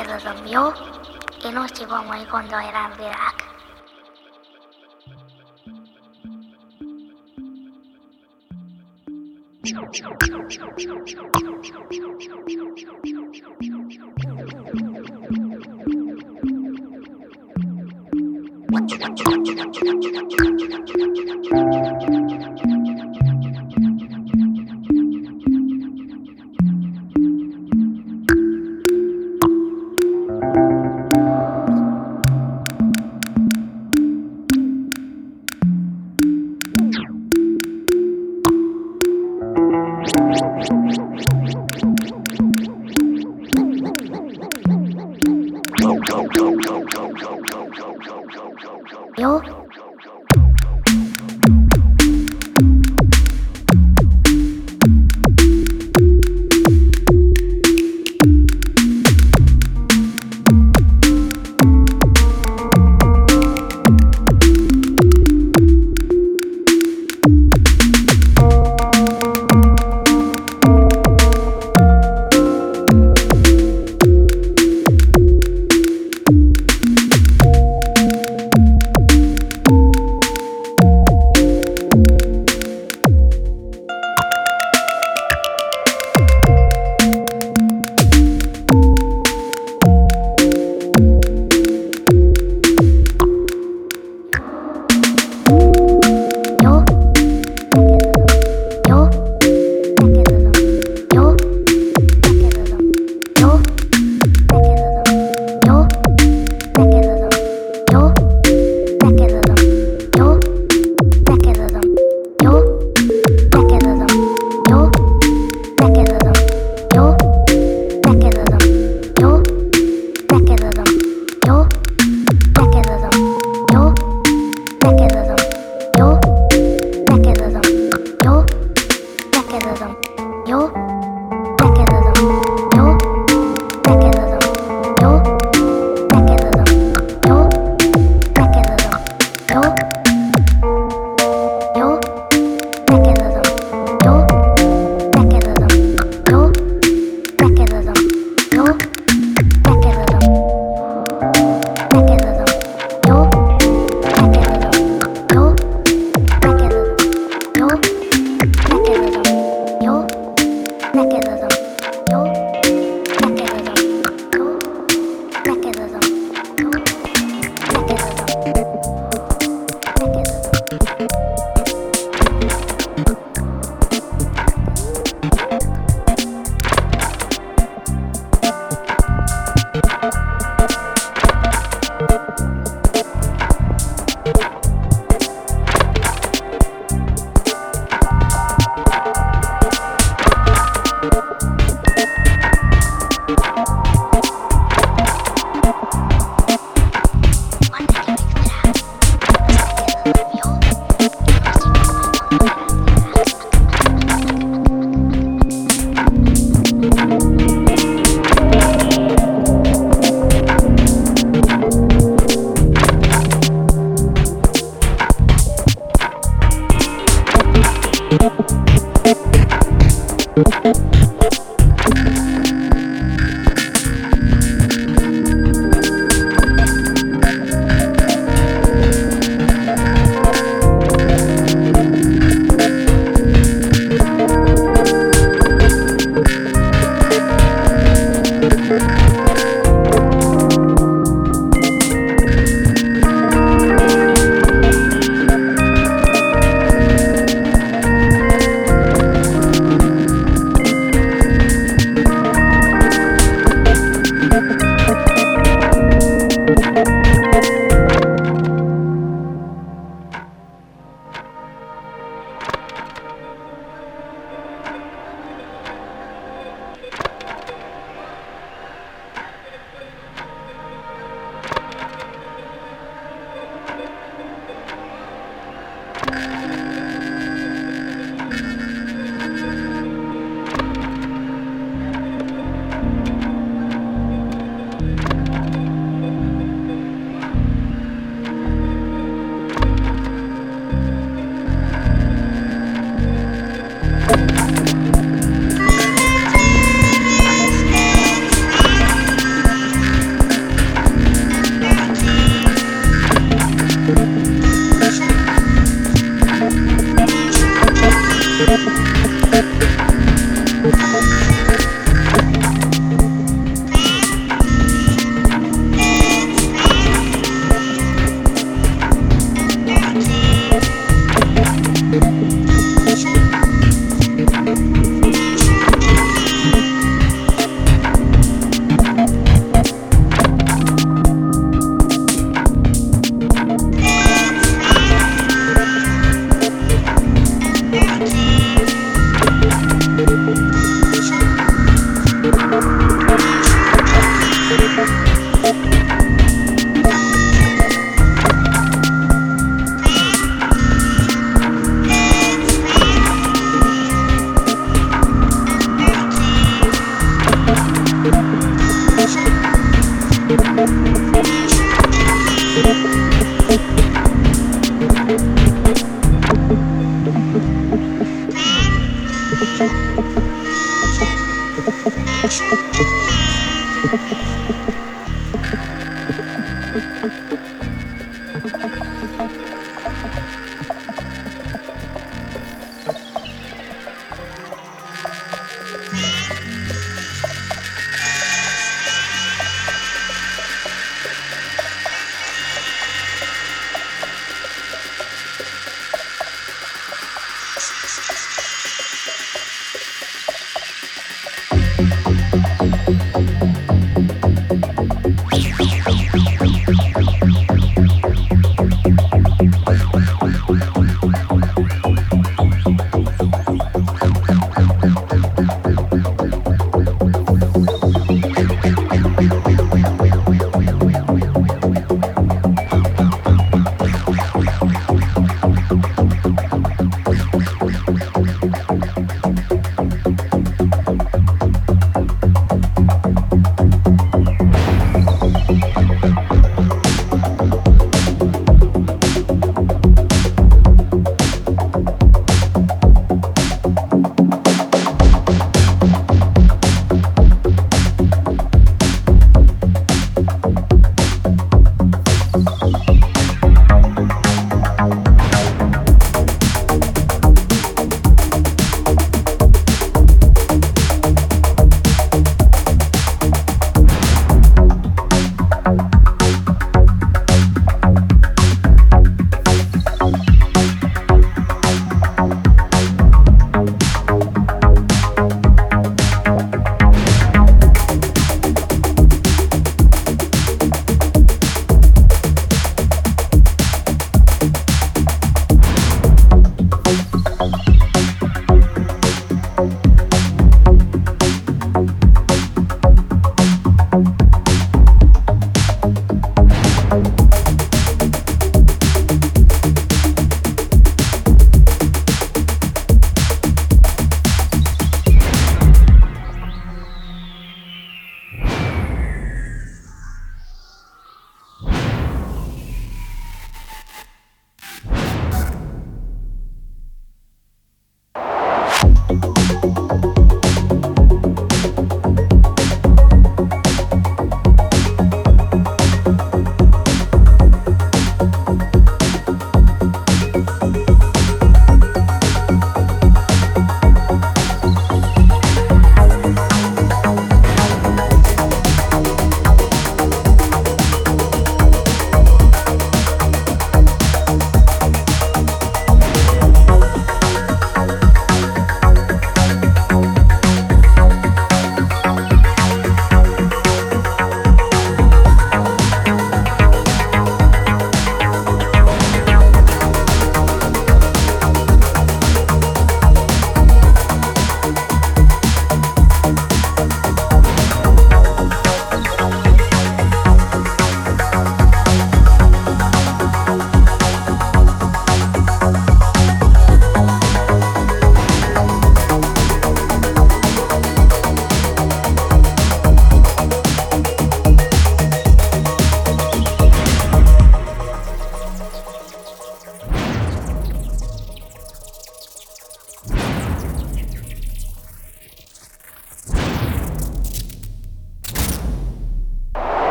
se los y nos llevó ahí cuando eran en